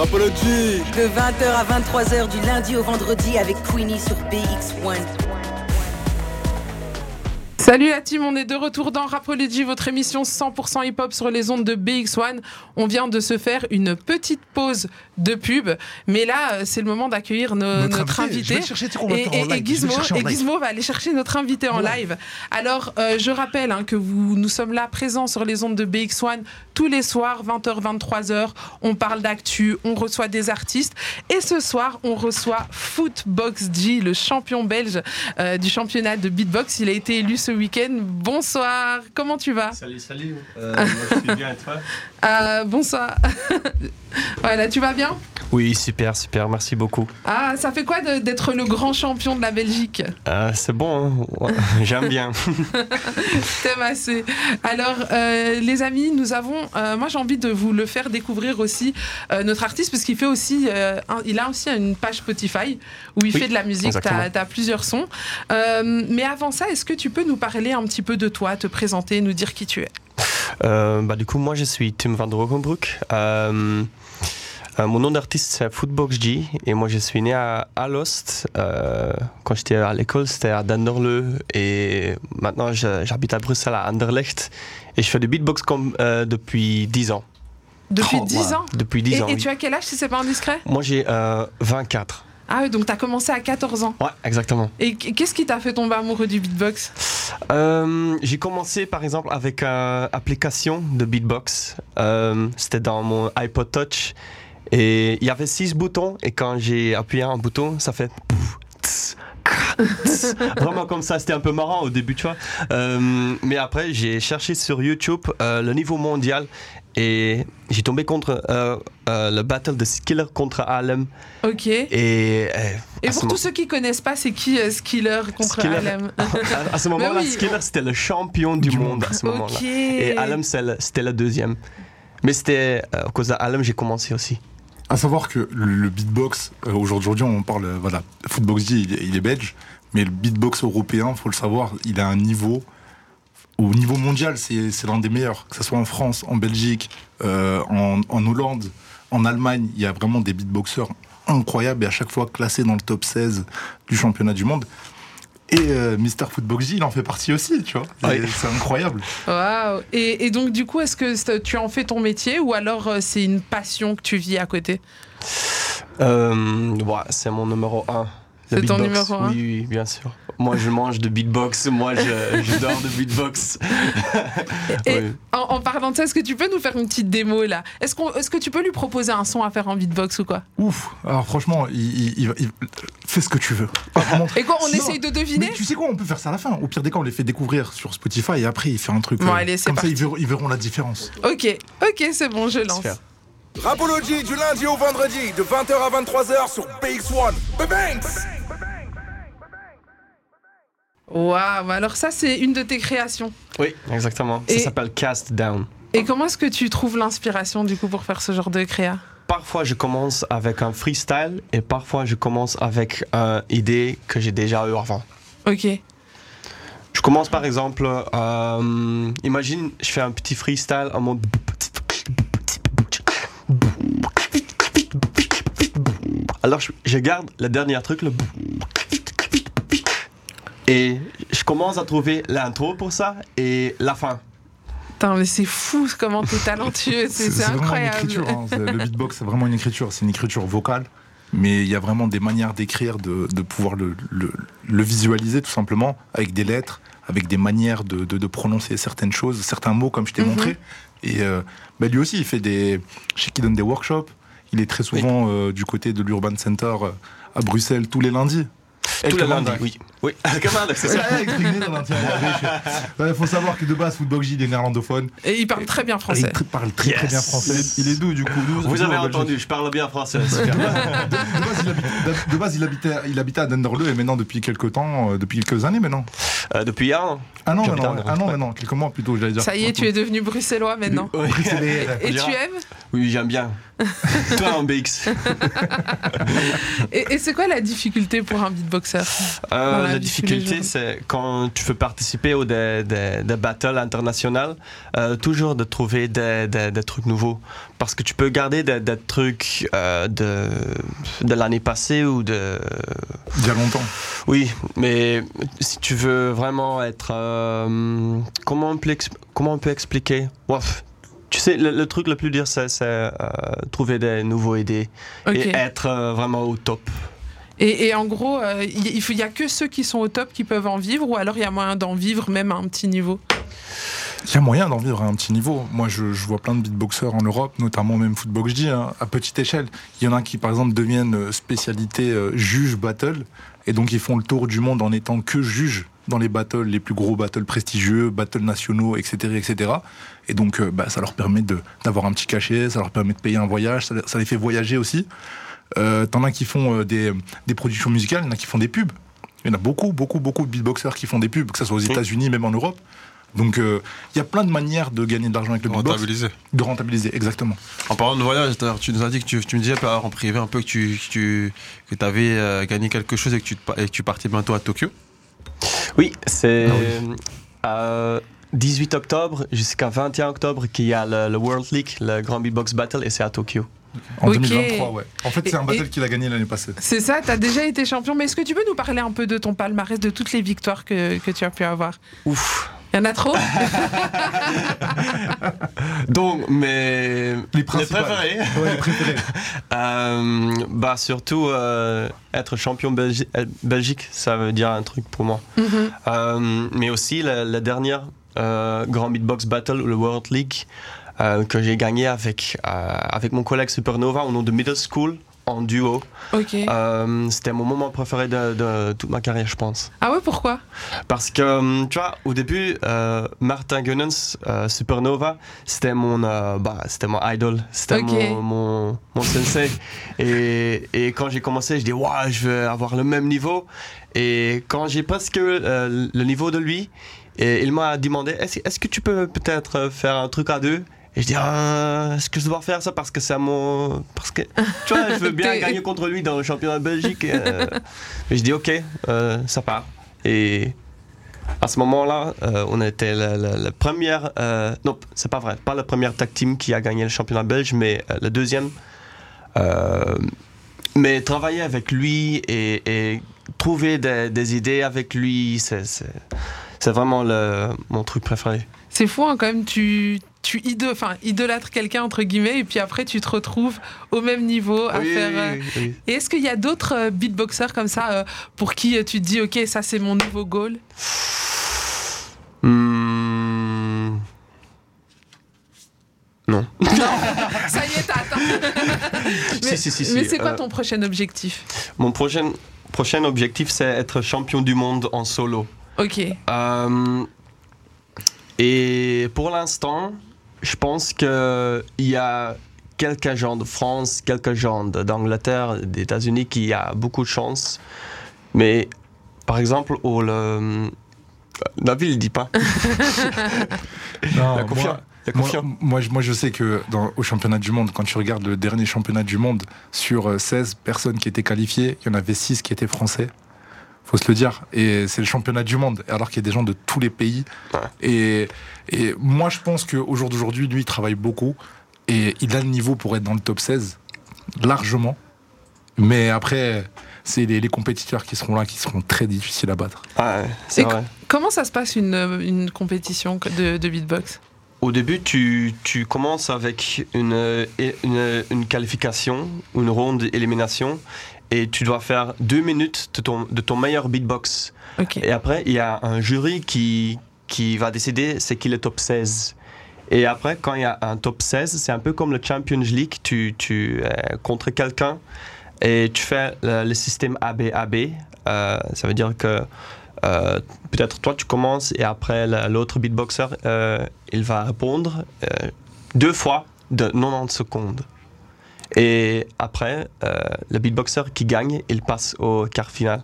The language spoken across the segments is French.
Apologie De 20h à 23h du lundi au vendredi avec Queenie sur BX1. Salut la team, on est de retour dans Rapology, votre émission 100% hip-hop sur les ondes de BX1. On vient de se faire une petite pause de pub, mais là, euh, c'est le moment d'accueillir no- Notre notre, invité. Et, Gizmo, et va aller chercher notre invité en live. Alors, euh, je rappelle hein, que vous, nous sommes là présents sur les ondes de BX1 tous les soirs, 20h, 23h. On parle d'actu, on reçoit des artistes. Et ce soir, on reçoit Footbox G, le champion belge euh, du championnat de beatbox. Il a été élu ce week-end. Bonsoir, comment tu vas? Salut, salut. Euh, moi, je suis bien et toi? Euh, Bonsoir. voilà, tu vas bien? Oui, super, super. Merci beaucoup. Ah, ça fait quoi d'être le grand champion de la Belgique? Euh, c'est bon, hein j'aime bien. T'aimes assez. Alors, euh, les amis, nous avons. euh, moi, j'ai envie de vous le faire découvrir aussi, euh, notre artiste, parce qu'il fait aussi. un- il a aussi une page Spotify où il Oui, fait de la musique. T'as as plusieurs sons. Mais avant ça, est-ce que tu peux nous parler un petit peu de toi, te présenter, nous dire qui tu es? Euh, bah, du coup, moi, je suis Tim van der. Euh, euh, mon nom d'artiste, c'est Footbox G. Et moi, je suis né à Alost. Euh, quand j'étais à l'école, c'était à Denderle. Et maintenant, j'habite à Bruxelles, à Anderlecht. Et je fais du beatbox comme, euh, depuis 10 ans. Depuis Oh, 10 voilà. ans Depuis 10 Et, ans. et oui. tu as quel âge, si c'est pas indiscret? Moi, j'ai euh, 24. Ah oui, donc t'as commencé à 14 ans. Ouais, exactement. Et qu'est-ce qui t'a fait tomber amoureux du beatbox? Euh, j'ai commencé par exemple avec une application de beatbox. Euh, C'était dans mon iPod Touch. Et il y avait six boutons. Et quand j'ai appuyé un bouton, ça fait. Vraiment comme ça. C'était un peu marrant au début, tu vois. Euh, mais après, j'ai cherché sur YouTube euh, le niveau mondial. Et j'ai tombé contre euh, euh, le battle de Skiller contre Alem. Ok. Et, euh, ce pour tous ceux qui connaissent pas, c'est qui euh, Skiller contre Skiller. Alem à, à ce moment-là, oui, Skiller c'était le champion du, Du monde, monde. à ce moment-là. Ok. Et Alem, c'était le deuxième. Mais c'était euh, à cause d'Alem j'ai commencé aussi. À savoir que le, beatbox, euh, aujourd'hui on parle, euh, voilà, Footbox G, il, est- il est belge, mais le beatbox européen, faut le savoir, il a un niveau, au niveau mondial, c'est c'est l'un des meilleurs, que ce soit en France, en Belgique, euh, en, en Hollande, en Allemagne, il y a vraiment des beatboxers incroyables et à chaque fois classés dans le top 16 du championnat du monde. Et euh, Mr. Footbox G, il en fait partie aussi, tu vois. C'est incroyable. Waouh. Et, et donc, du coup, est-ce que tu en fais ton métier ou alors euh, c'est une passion que tu vis à côté? Euh, ouais, c'est mon numéro 1. C'est ton numéro un Oui, oui, bien sûr. Moi, je mange de beatbox. Moi, je, je dors de beatbox. Et Oui. en, en parlant de ça, est-ce que tu peux nous faire une petite démo là? Est-ce que tu peux lui proposer un son à faire en beatbox ou quoi? Ouf. Alors franchement, il, il- il- il- fais ce que tu veux. Et quoi, on Sinon- essaye de deviner? Mais tu sais quoi, on peut faire ça à la fin. Au pire des cas, on les fait découvrir sur Spotify et après, il fait un truc. Bon, euh, allez, c'est comme parti. ça, ils verront, ils verront la différence. Ok, ok, c'est bon, je lance. Rapology du lundi au vendredi de 20h à 23h sur BX1. Banks Waouh, bah alors ça, c'est une de tes créations. Oui, exactement. Et- Ça s'appelle Cast Down. Et comment est-ce que tu trouves l'inspiration du coup pour faire ce genre de créa? Parfois, je commence avec un freestyle et parfois, je commence avec une idée que j'ai déjà eu avant. Ok. Je commence par exemple, euh, imagine, je fais un petit freestyle en mode. Alors je, je garde le dernier truc, le. Et je commence à trouver l'intro pour ça et la fin. Putain, mais c'est fou comment t'es talentueux, c'est, c'est vraiment une incroyable. écriture. hein. Le beatbox, c'est vraiment une écriture. C'est une écriture vocale. Mais il y a vraiment des manières d'écrire, de, de pouvoir le, le- le visualiser tout simplement, avec des lettres, avec des manières de, de- de prononcer certaines choses, certains mots, comme je t'ai Mhm. montré. Et euh, bah, lui aussi, il fait des. Je sais qu'il donne des workshops. Il est très souvent euh, du côté de l'Urban Center euh, à Bruxelles tous les lundis. Commande. lundis, oui. Oui, Commande, c'est ça. Il faut savoir que de base, Football J, il est néerlandophone. Et il parle très bien Il français. tr- parle très, très bien français. Il est d'où du coup Vous avez entendu, je parle bien français. de, de base, il habite- de base, il habitait, il habitait à Denderle et maintenant depuis quelques temps, euh, depuis quelques années maintenant. Euh, depuis un an. Un an J'habite à maintenant, maintenant, quelques mois plutôt, j'allais dire. Ça y est, tu es devenu bruxellois maintenant. Oui, Et tu aimes? Oui, j'aime bien. Toi en BX. Et, et c'est quoi la difficulté pour un beatboxer Euh, la difficulté, c'est quand tu veux participer aux des, des, des battles internationales, euh, toujours de trouver des, des, des trucs nouveaux. Parce que tu peux garder des, des trucs euh, de, de l'année passée ou de. Il y a longtemps. Oui, mais si tu veux vraiment être. euh, comment, on peut comment on peut expliquer? Ouf. Tu sais, le, le truc le plus dur, c'est euh, trouver des nouveaux idées et être euh, vraiment au top. Et, et en gros, euh, il il faut- il y a que ceux qui sont au top qui peuvent en vivre, ou alors il y a moyen d'en vivre même à un petit niveau? Il y a moyen d'en vivre à un petit niveau. Moi, je, je vois plein de beatboxers en Europe, notamment même Footbox J, hein, à petite échelle. Il y en a qui, par exemple, deviennent spécialité euh, juge battle, et donc ils font le tour du monde en étant que juges dans les battles, les plus gros battles prestigieux, battles nationaux, etc., etc. Et donc, euh, bah, ça leur permet d'avoir un petit cachet, ça leur permet de payer un voyage, ça, ça les fait voyager aussi. Euh, T'en as qui font euh, des, des productions musicales, il y en a qui font des pubs. Il y en a beaucoup, beaucoup, beaucoup de beatboxers qui font des pubs, que ce soit aux États-Unis, même en Europe. Donc, euh, il y a plein de manières de gagner de l'argent avec le beatbox. Rentabilisé. De rentabiliser, exactement. En parlant de voyage, tu nous as dit que tu, tu me disais en privé un peu que tu, que tu que avais euh, gagné quelque chose et que, tu et que tu partais bientôt à Tokyo. Oui, c'est Ah euh, 18 octobre jusqu'à 21 octobre qu'il y a le, le World League, le Grand Beatbox Battle, et c'est à Tokyo. En Ok. 2023, ouais. En fait, c'est un battle qu'il a gagné l'année passée. C'est ça, tu as déjà été champion, mais est-ce que tu peux nous parler un peu de ton palmarès, de toutes les victoires que, que tu as pu avoir? Ouf. Il y en a trop? Donc, mes Les principales. préférés, Ouais, les préférés. euh, bah surtout euh, être champion Belgi- euh, Belgique, ça veut dire un truc pour moi. Mhm. Euh, mais aussi la, la dernière euh, Grand Beatbox Battle, le World League, euh, que j'ai gagné avec, euh, avec mon collègue Supernova au nom de Middle School en duo. Ok. Euh, C'était mon moment préféré de, de toute ma carrière, je pense. Ah ouais, pourquoi? Parce que, hum, tu vois, au début, euh, Martin Gunnens, euh, Supernova, c'était mon, euh, bah, c'était mon idol, c'était mon, mon, mon sensei. Et, et quand j'ai commencé, je dis, waouh, je veux avoir le même niveau. Et quand j'ai presque euh, le niveau de lui, et il m'a demandé, est-ce que tu peux peut-être euh, faire un truc à deux? Et je dis, ah, est-ce que je dois faire ça parce que c'est à mon. Parce que, tu vois, je veux bien gagner contre lui dans le championnat de Belgique. et, euh, et je dis, ok, euh, ça part. Et à ce moment-là, euh, on était la, la- la première. euh, non, c'est pas vrai, pas la première tag team qui a gagné le championnat belge, mais euh, la deuxième. Euh, mais travailler avec lui et, et trouver des, des idées avec lui, c'est vraiment le, mon truc préféré. C'est fou, hein, quand même, tu, idolâtres quelqu'un, entre guillemets, et puis après, tu te retrouves au même niveau à Oui, faire. oui, euh, oui. Et est-ce qu'il y a d'autres euh, beatboxers comme ça euh, pour qui tu te dis, ok, ça c'est mon nouveau goal? Hmm. Non. Ça y est, t'as atteint Mais, Si, si, si, si, mais c'est quoi euh, ton prochain objectif? Mon prochain, prochain objectif, c'est être champion du monde en solo. Ok. Euh, et pour l'instant, je pense qu'il y a quelques gens de France, quelques gens d'Angleterre, des États-Unis qui a beaucoup de chance. Mais par exemple, au le, David, il dit pas. Non, La confiance. moi, La moi, moi, je- sais que dans, au championnat du monde, quand tu regardes le dernier championnat du monde, sur euh, 16 personnes qui étaient qualifiées, il y en avait 6 qui étaient français. Faut se le dire. Et c'est le championnat du monde, alors qu'il y a des gens de tous les pays. Ouais. Et, et moi, je pense qu'au jour d'aujourd'hui, lui, il travaille beaucoup. Et il a le niveau pour être dans le top 16, largement. Mais après, c'est les, les compétiteurs qui seront là, qui seront très difficiles à battre. Ah, ouais, c'est vrai. Comment ça se passe une, une compétition de, de beatbox? Au début, tu, tu commences avec une, une, une qualification, une ronde d'élimination, et tu dois faire deux minutes de ton, de ton meilleur beatbox. Et après, il y a un jury qui, qui va décider c'est qui le top 16. Et après, quand il y a un top 16, c'est un peu comme le Champions League. Tu, tu es contre quelqu'un et tu fais le, le système AB-AB. Euh, ça veut dire que euh, peut-être toi, tu commences et après, la- l'autre beatboxer, euh, il va répondre euh, deux fois de 90 secondes. Et après, euh, le beatboxer qui gagne, il passe au quart final.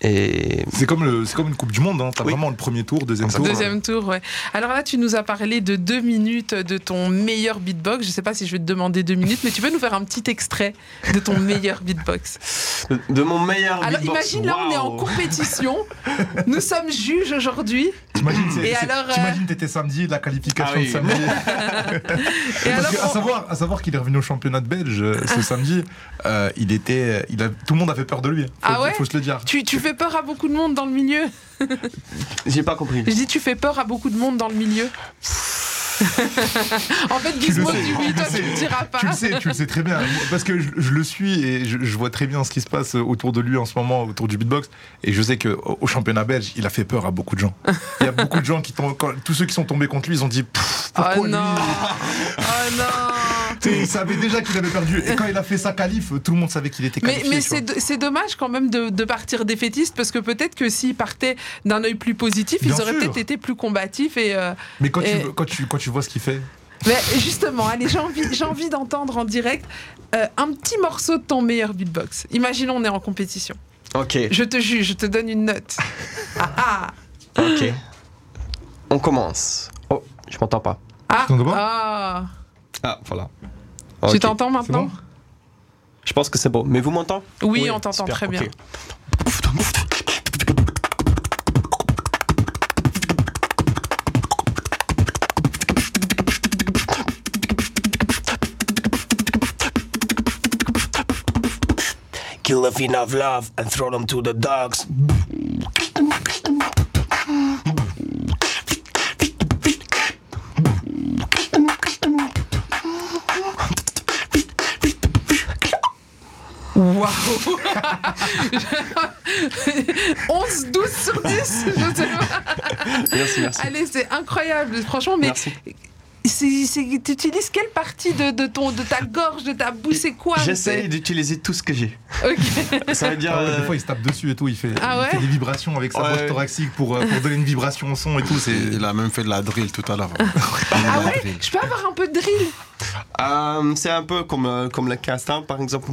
Et C'est comme, le- c'est comme une Coupe du Monde, hein. t'as Oui. vraiment le premier tour, deuxième tour. Deuxième tour, ouais. Alors là, tu nous as parlé de deux minutes de ton meilleur beatbox. Je sais pas si je vais te demander deux minutes, mais tu peux nous faire un petit extrait de ton meilleur beatbox. de, de mon meilleur Alors beatbox. imagine, là, on est en compétition. Nous sommes juges aujourd'hui. T'imagines, alors, euh, t'étais samedi, la qualification Ah oui. de samedi. Et Parce alors, que, à savoir, à savoir qu'il est revenu au championnat de Belge euh, ce samedi, euh, il était, il a, tout le monde a fait peur de lui. Faut, Ah ouais faut se le dire. tu, tu fais peur à beaucoup de monde dans le milieu. J'ai pas compris. Je dis, tu fais peur à beaucoup de monde dans le milieu. en fait, Tu le Gizmo tu oui, le toi, sais. tu le diras pas. Tu le sais, tu le sais très bien. Parce que je, je le suis et je, je vois très bien ce qui se passe autour de lui en ce moment, autour du beatbox. Et je sais qu'au au championnat belge, il a fait peur à beaucoup de gens. Il y a beaucoup de gens qui tombent, quand- tous ceux qui sont tombés contre lui, ils ont dit Pff, pourquoi oh non lui Oh non Il savait déjà qu'il avait perdu. Et quand il a fait sa qualif, tout le monde savait qu'il était Mais, qualifié. mais vois. c'est do- c'est dommage quand même de, de partir défaitiste parce que peut-être que s'ils partaient d'un œil plus positif, Bien ils auraient peut-être été plus combatifs. Et, euh, Mais quand, et- tu, quand, tu, quand tu vois ce qu'il fait, mais justement, allez, j'ai envie, j'ai envie d'entendre en direct euh, un petit morceau de ton meilleur beatbox. Imaginons on est en compétition. Ok, Je te juge, je te donne une note. Ah ah ok. On commence. Oh, je m'entends pas. ah, ah. Ah, voilà. Tu t'entends maintenant bon Je pense que c'est bon. Mais vous m'entendez Oui, on t'entend très bien. ok. Kill a fiend of love and throw them to the dogs. Waouh 11, 12 sur 10 je sais pas. Merci, merci. Allez, c'est incroyable, franchement, mais Merci. tu utilises quelle partie de, de ton, de ta gorge, de ta bouche, c'est quoi J'essaie c'est- d'utiliser tout ce que j'ai. Ok. Ça veut dire. Ah ouais, euh, des fois il se tape dessus et tout, il fait, Ah il ouais fait des vibrations avec sa Ouais. pour, euh, pour donner une vibration au son et tout. Il a même fait de la drill tout à l'heure. Ah ouais Je peux avoir un peu de drill euh, c'est un peu comme, euh, comme le castin, par exemple.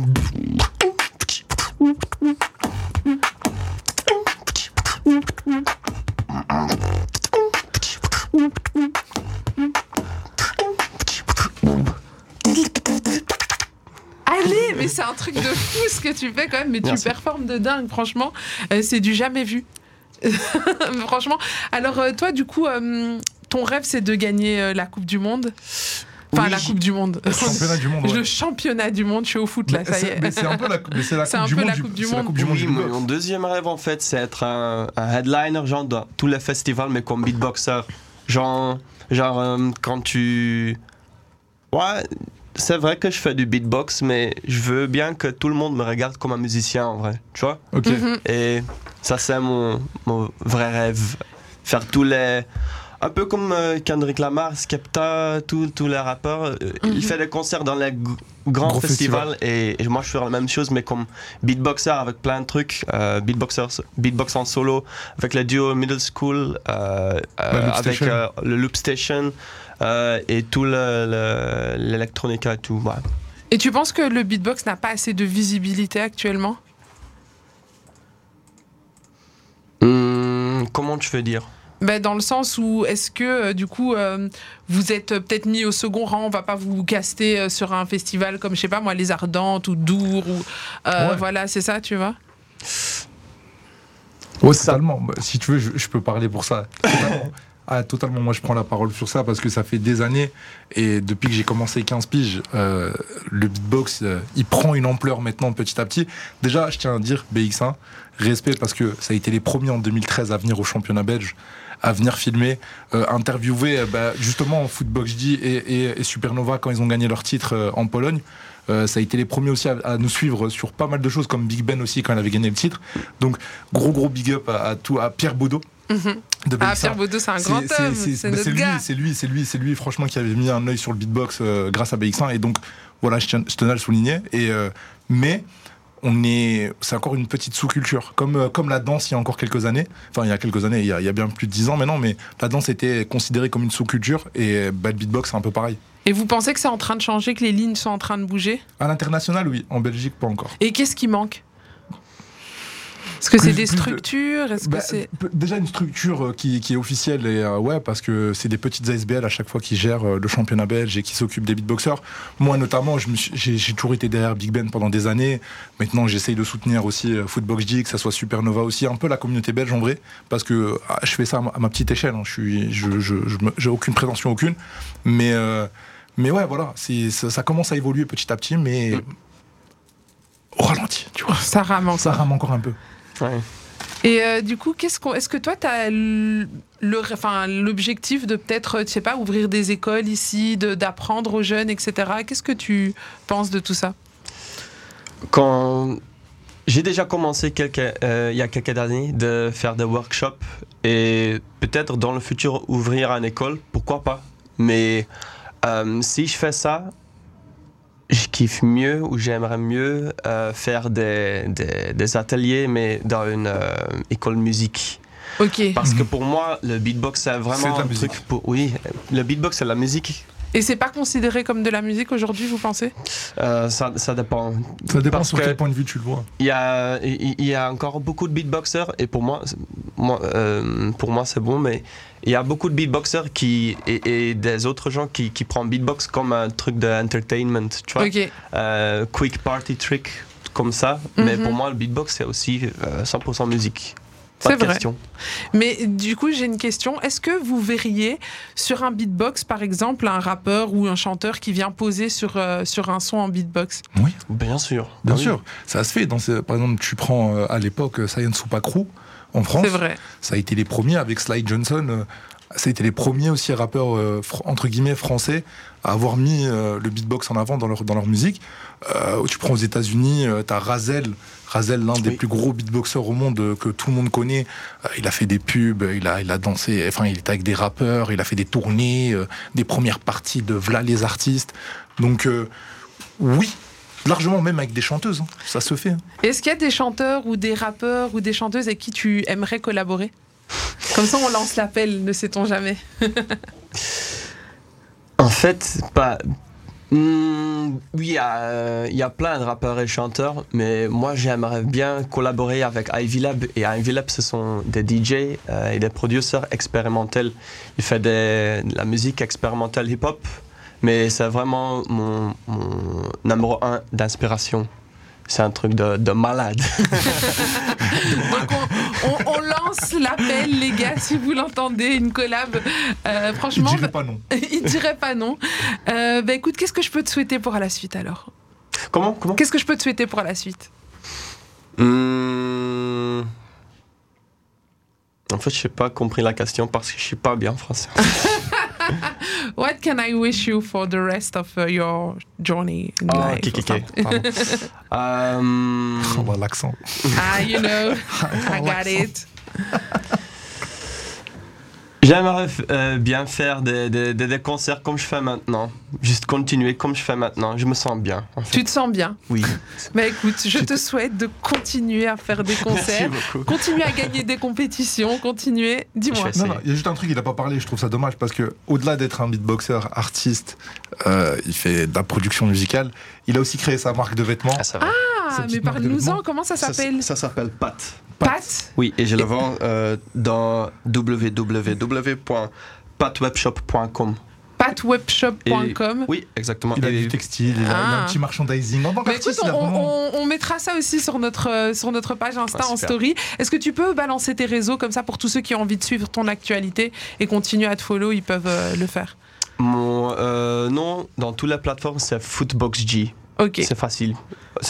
Truc de fou ce que tu fais quand même, mais tu performes de dingue, franchement. Euh, c'est du jamais vu. franchement. Alors, euh, toi, du coup, euh, ton rêve, c'est de gagner euh, la Coupe du Monde? Enfin, Oui, la Coupe du Monde. le championnat du monde. ouais. Le championnat du monde, je suis au foot là, Mais ça y c'est- est. mais c'est un peu la, c'est coupe un du peu monde. la du- Coupe du c'est la Monde. coupe du monde Oui, du mon, deuxième rêve en fait, c'est être un, un headliner genre dans tous les festivals, mais comme beatboxer. Genre, genre euh, quand tu. Ouais, c'est vrai que je fais du beatbox, mais je veux bien que tout le monde me regarde comme un musicien en vrai, tu vois? Ok. Mhm. Et ça, c'est mon, mon vrai rêve. Faire tous les. Un peu comme euh, Kendrick Lamar, Skepta, tous les rappeurs. euh, Mhm. Il fait des concerts dans les grands Gros festivals et, et moi je fais la même chose, mais comme beatboxer avec plein de trucs. Euh, beatboxer, beatbox en solo, avec le duo Middle School, euh, euh, Loop avec Station. euh, le Loop Station euh, et tout le- le- l'électronica et tout. ouais. Et tu penses que le beatbox n'a pas assez de visibilité actuellement? Hum, comment tu veux dire? Ben, Dans le sens où, est-ce que, euh, du coup, euh, vous êtes euh, peut-être mis au second rang On va pas vous caster euh, sur un festival comme, je sais pas moi, Les Ardentes ou Dour ou. euh, Ouais. Voilà, c'est ça, tu vois? Totalement. Bah, Si tu veux, je, je peux parler pour ça. Totalement. Ah, totalement. Moi, je prends la parole sur ça parce que ça fait des années et depuis que j'ai commencé 15 piges, euh, le beatbox, euh, il prend une ampleur maintenant petit à petit. Déjà, je tiens à dire, BX1, respect parce que ça a été les premiers en 2013 à venir au championnat belge, à venir filmer, euh, interviewer euh, bah, justement Footbox D et, et- et Supernova quand ils ont gagné leur titre euh, en Pologne. Euh, ça a été les premiers aussi à, à nous suivre sur pas mal de choses, comme Big Ben aussi quand il avait gagné le titre. Donc, gros gros big up à, à tout, à Pierre Baudot Mhm. de Ah, BX1. Pierre Baudot, c'est un grand c'est- homme, c'est- lui, c'est lui, c'est lui, c'est lui, franchement, qui avait mis un œil sur le beatbox euh, grâce à BX1. Et donc, voilà, je, tiens- je tenais à le souligner. Et, euh, mais on est, c'est encore une petite sous-culture, comme, euh, comme la danse il y a encore quelques années. Enfin, il y a quelques années, il y a, il y a bien plus de 10 ans maintenant, mais la danse était considérée comme une sous-culture. Et bah, le beatbox, c'est un peu pareil. Et vous pensez que c'est en train de changer, que les lignes sont en train de bouger? À l'international, oui. En Belgique, pas encore. Et qu'est-ce qui manque? Est-ce que c'est des structures? Bah, que c'est peu- déjà une structure euh, qui, qui est officielle et euh, ouais parce que c'est des petites ASBL à chaque fois qui gèrent euh, le championnat belge et qui s'occupent des beatboxers. Moi notamment, j'ai toujours été derrière Big Ben pendant des années. Maintenant, j'essaye de soutenir aussi Footbox G, que ça soit Supernova aussi, un peu la communauté belge en vrai, parce que ah, je fais ça à ma, petite échelle. hein. Je suis, je, je, je me- j'ai aucune prétention aucune, mais euh, mais ouais voilà, ça, ça commence à évoluer petit à petit, mais au ralenti, tu vois. ça rame encore Ça rame encore un peu. Ouais. Et euh, du coup, qu'est-ce qu'on, est-ce que toi, tu as le, enfin, l'objectif de peut-être, tu sais pas, ouvrir des écoles ici, de, d'apprendre aux jeunes, etc. Qu'est-ce que tu penses de tout ça? Quand j'ai déjà commencé quelques, euh, il y a quelques années de faire des workshops et peut-être dans le futur ouvrir une école, pourquoi pas? Mais euh, si je fais ça, je kiffe mieux ou j'aimerais mieux euh, faire des, des, des ateliers, mais dans une euh, école musique. Ok. Parce que pour moi, le beatbox, c'est C'est vraiment de la un musique. truc pour. Oui, le beatbox, c'est de la musique. Et c'est pas considéré comme de la musique aujourd'hui, vous pensez? Euh, ça, ça dépend. Ça dépend Parce sur que- quel point de vue tu le vois. Il y a, y encore beaucoup de beatboxers et pour moi, euh, pour moi c'est bon, mais il y a beaucoup de beatboxers qui, et, et des autres gens qui, qui prennent beatbox comme un truc d'entertainment, tu vois. Euh, quick party trick comme ça. Mais Mhm. pour moi, le beatbox c'est aussi euh, 100% musique. Pas C'est de vrai. question. Mais du coup, j'ai une question. Est-ce que vous verriez sur un beatbox, par exemple, un rappeur ou un chanteur qui vient poser sur, euh, sur un son en beatbox? Bien sûr. Bien Ah oui. sûr, ça se fait. Dans ce- par exemple, tu prends euh, à l'époque euh, Science Soupa Crew en France. C'est vrai. Ça a été les premiers avec Sly Johnson. Ça a été les premiers aussi rappeurs euh, entre guillemets français à avoir mis euh, le beatbox en avant dans leur, dans leur musique. Euh, tu prends aux États-Unis, tu as Razel. Razel, l'un des plus gros beatboxers au monde que tout le monde connaît. Euh, il a fait des pubs, il a, il a dansé, enfin, il était avec des rappeurs, il a fait des tournées, euh, des premières parties de V'là les artistes. Donc, euh, oui, largement même avec des chanteuses, hein, ça se fait. hein. Est-ce qu'il y a des chanteurs ou des rappeurs ou des chanteuses avec qui tu aimerais collaborer? Comme ça, on lance l'appel, ne sait-on jamais. En fait, pas. Hmm, oui, il y, euh, y a plein de rappeurs et chanteurs, mais moi j'aimerais bien collaborer avec Ivy Lab. Et Ivy Lab, ce sont des DJ euh, et des producteurs expérimentels. Il fait des- de la musique expérimentale hip-hop, mais c'est vraiment mon, mon numéro un d'inspiration. C'est un truc de, de malade. Donc, on, lance l'appel, les gars, si vous l'entendez, une collab. Euh, franchement, dirais pas non. il dirait pas non. Euh, bah écoute, qu'est-ce que je peux te souhaiter pour la suite alors? Comment Comment? Qu'est-ce que je peux te souhaiter pour la suite? Hmm. En fait, je n'ai pas compris la question parce que je suis pas bien français. What can I wish you for the rest of uh, your journey in Ah, life? ok, or ok, something? Euh, Oh, bah, l'accent. Ah, you know, I got it. J'aimerais euh, bien faire des, des, des- des concerts comme je fais maintenant. Juste continuer comme je fais maintenant. Je me sens bien. En fait. Tu te sens bien. Oui. Bah écoute, je te souhaite de continuer à faire des Merci concerts, beaucoup. continuer à gagner des compétitions, continuer. Dis-moi. Non, non, il y a juste un truc, il n'a pas parlé, je trouve ça dommage, parce que au-delà d'être un beatboxer, artiste, euh, il fait de la production musicale, il a aussi créé sa marque de vêtements. Ah, ça va. Ah, Cette mais parle-nous-en, comment ça s'appelle Ça s'appelle Pat. Pat Oui, et je le vends euh, dans www.patwebshop.com. patwebshop.com. Oui, exactement. Il a Et- du textile, il a, il a Ah. un petit merchandising. En tant Bah qu'artiste, écoute, on, a vraiment- on- on mettra ça aussi sur notre, euh, sur notre page Insta Ah, en story. Est-ce que tu peux balancer tes réseaux comme ça pour tous ceux qui ont envie de suivre ton actualité et continuer à te follow, ils peuvent euh, le faire? Mon euh, nom dans toutes les plateformes, c'est FootboxG. Ok. C'est facile.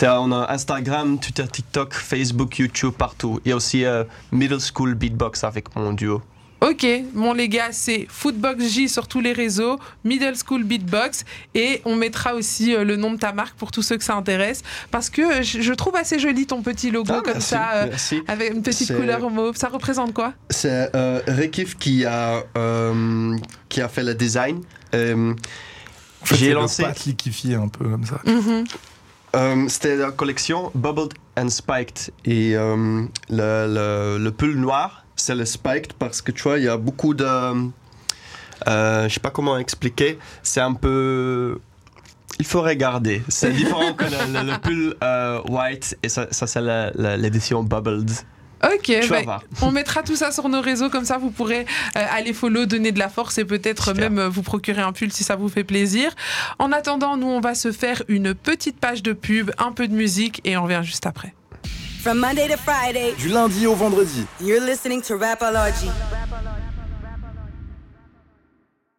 On a Instagram, Twitter, TikTok, Facebook, YouTube, partout. Il y a aussi euh, Middle School Beatbox avec mon duo. Ok, mon les gars, c'est Footbox J sur tous les réseaux, Middle School Beatbox, et on mettra aussi euh, le nom de ta marque pour tous ceux que ça intéresse, parce que euh, je, trouve assez joli ton petit logo Ah, comme merci, ça, euh, avec une petite couleur mauve. Ça représente quoi? C'est Rekif qui a, qui a fait le design. En fait, J'ai lancé- liquéfié un peu comme ça. Mhm. euh, C'était la collection Bubbled and Spiked. Et euh, le, le, le pull noir, c'est le spiked parce que tu vois, il y a beaucoup de. euh, je sais pas comment expliquer, c'est un peu... Il faut regarder. C'est différent que le, le- le pull euh, white et ça, ça c'est l'édition Bubbled. Ok, bah, voir. on mettra tout ça sur nos réseaux, comme ça vous pourrez euh, aller follow, donner de la force et peut-être même euh, vous procurer un pull si ça vous fait plaisir. En attendant, nous on va se faire une petite page de pub, un peu de musique et on revient juste après. From Monday to Friday, Du lundi au vendredi. you're listening to Rapology.